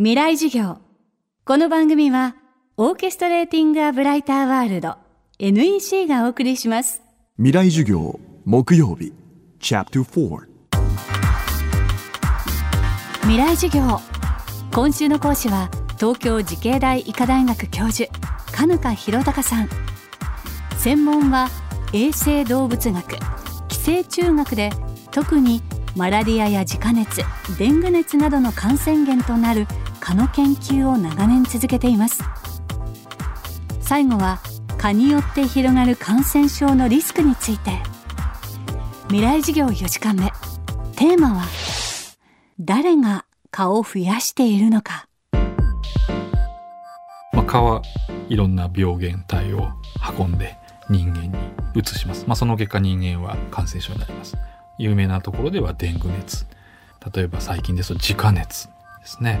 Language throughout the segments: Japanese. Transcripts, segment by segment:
未来授業。この番組はオーケストレーティング・ア・ブライター・ワールド NEC がお送りします。未来授業木曜日チャプター未来授業。今週の講師は東京慈恵大医科大学教授金香博隆さん。専門は衛生動物学寄生虫学で特にマラリアや自家熱デング熱などの感染源となる蚊の研究を長年続けています。最後は蚊によって広がる感染症のリスクについて。未来授業4時間目。テーマは誰が蚊を増やしているのか。まあ、蚊はいろんな病原体を運んで人間に移します、まあ、その結果人間は感染症になります。有名なところではデング熱。例えば最近ですと自家熱。ですね。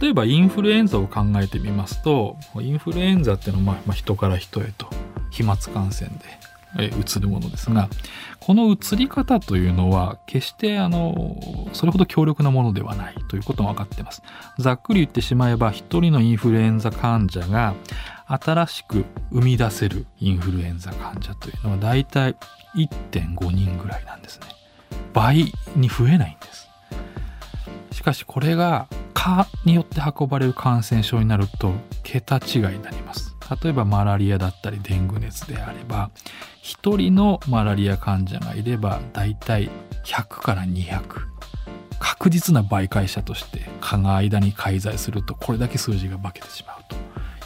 例えばインフルエンザを考えてみますとインフルエンザっていうのはま人から人へと飛沫感染でえ移るものですがこの移り方というのは決してあのそれほど強力なものではないということが分かってます。ざっくり言ってしまえば一人のインフルエンザ患者が新しく生み出せるインフルエンザ患者というのはだいたい1.5人ぐらいなんですね。倍に増えないんです。かしこれが蚊によって運ばれる感染症になると桁違いになります。例えばマラリアだったりデング熱であれば1人のマラリア患者がいればだいたい100から200確実な媒介者として蚊が間に介在するとこれだけ数字が化けてしまうと。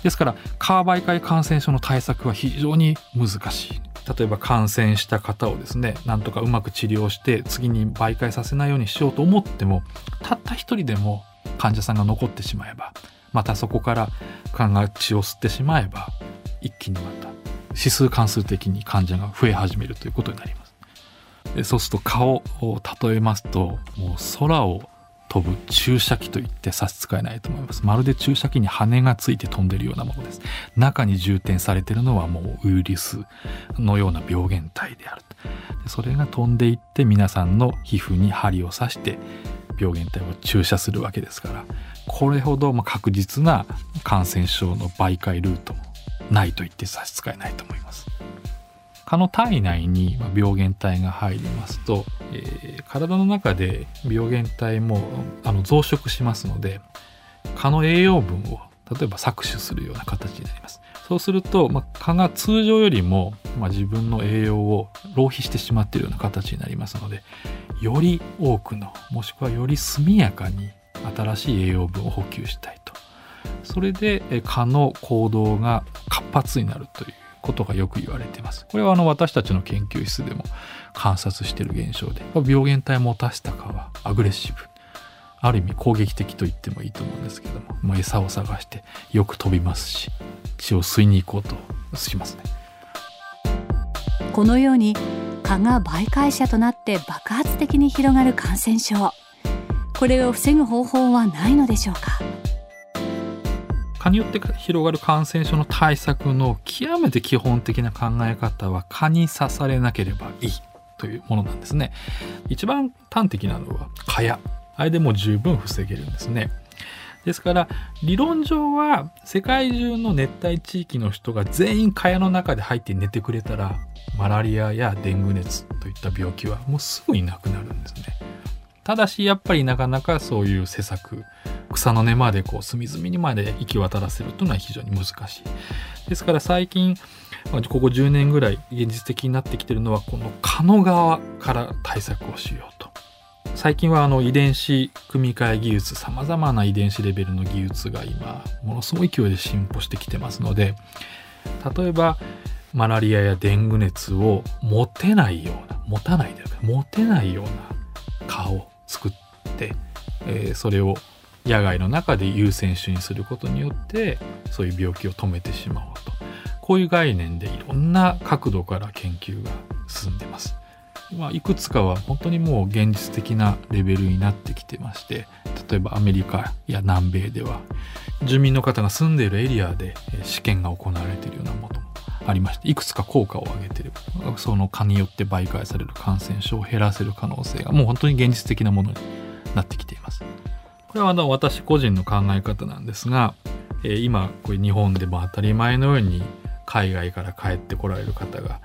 ですから蚊媒介感染症の対策は非常に難しい。例えば感染した方をですねなんとかうまく治療して次に媒介させないようにしようと思ってもたった一人でも患者さんが残ってしまえばまたそこから蚊が血を吸ってしまえば一気にまた指数関数的に患者が増え始めるということになります。でそうすると蚊を例えますともう空を飛ぶ注射器といって差し支えないと思います。まるで注射器に羽がついて飛んでるようなものです。中に充填されてるのはもうウイルスのような病原体であるでそれが飛んでいって皆さんの皮膚に針を刺して病原体を注射するわけですからこれほどま確実な感染症の媒介ルートもないと言って差し支えないと思います。蚊の体内に病原体が入りますと、えー、体の中で病原体もあの増殖しますので蚊の栄養分を例えば搾取するような形になります。そうすると、まあ、蚊が通常よりも、まあ、自分の栄養を浪費してしまっているような形になりますのでより多くのもしくはより速やかに新しい栄養分を補給したいと。それで蚊の行動が活発になるということがよく言われてます。これはあの私たちの研究室でも観察している現象で病原体を持たせた蚊はアグレッシブ。ある意味攻撃的と言ってもいいと思うんですけども、まあ、餌を探してよく飛びますし血を吸いに行こうとしますね。このように蚊が媒介者となって爆発的に広がる感染症。これを防ぐ方法はないのでしょうか？蚊によって広がる感染症の対策の極めて基本的な考え方は蚊に刺されなければいいというものなんですね。一番端的なのは蚊帳。あれでも十分防げるんですね。ですから理論上は世界中の熱帯地域の人が全員蚊帳の中で入って寝てくれたらマラリアやデング熱といった病気はもうすぐになくなるんですね。ただしやっぱりなかなかそういう施策草の根までこう隅々にまで行き渡らせるというのは非常に難しい。ですから最近ここ10年ぐらい現実的になってきてるのはこの蚊の側から対策をしようと。最近はあの遺伝子組み換え技術さまざまな遺伝子レベルの技術が今ものすごい勢いで進歩してきてますので例えばマラリアやデング熱を持てないような持たないで持てないような蚊を作って、えー、それを野外の中で優先種にすることによってそういう病気を止めてしまおうとこういう概念でいろんな角度から研究が進んでます。まあ、いくつかは本当にもう現実的なレベルになってきてまして例えばアメリカや南米では住民の方が住んでいるエリアで試験が行われているようなものもありましていくつか効果を上げているその蚊によって媒介される感染症を減らせる可能性がもう本当に現実的なものになってきています。これはあの私個人の考え方なんですが、えー今これ日本でも当たり前のように海外から帰ってこられる方が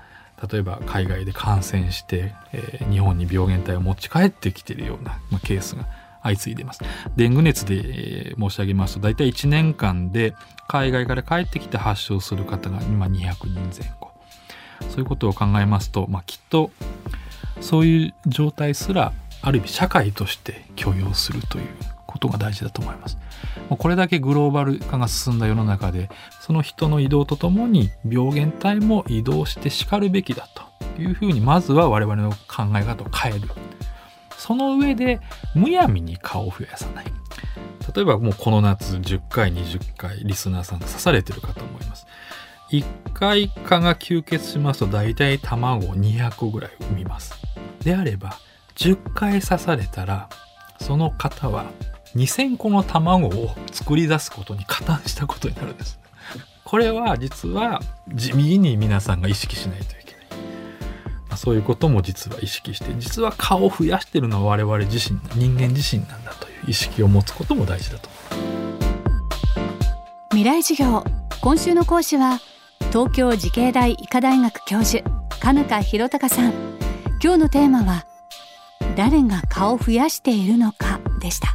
例えば海外で感染して、えー日本に病原体を持ち帰ってきているような、まあ、ケースが相次いでいます。デング熱で、えー申し上げますと大体1年間で海外から帰ってきて発症する方が今200人前後そういうことを考えますと、まあ、きっとそういう状態すらある意味社会として許容するということが大事だと思います。もうこれだけグローバル化が進んだ世の中でその人の移動とともに病原体も移動してしかるべきだというふうにまずは我々の考え方を変える。その上でむやみに蚊を増やさない。例えばもうこの夏10回20回リスナーさん刺されてるかと思います。1回蚊が吸血しますと大体卵200個ぐらい産みます。であれば10回刺されたらその方は2000個の卵を作り出すことに加担したことになるんです。これは実は地味に皆さんが意識しないといけない。まあそういうことも実は意識して実は蚊を増やしてるのは我々自身人間自身なんだという意識を持つことも大事だと。未来授業今週の講師は東京慈恵大医科大学教授金香博隆さん今日のテーマは誰が顔を増やしているのかでした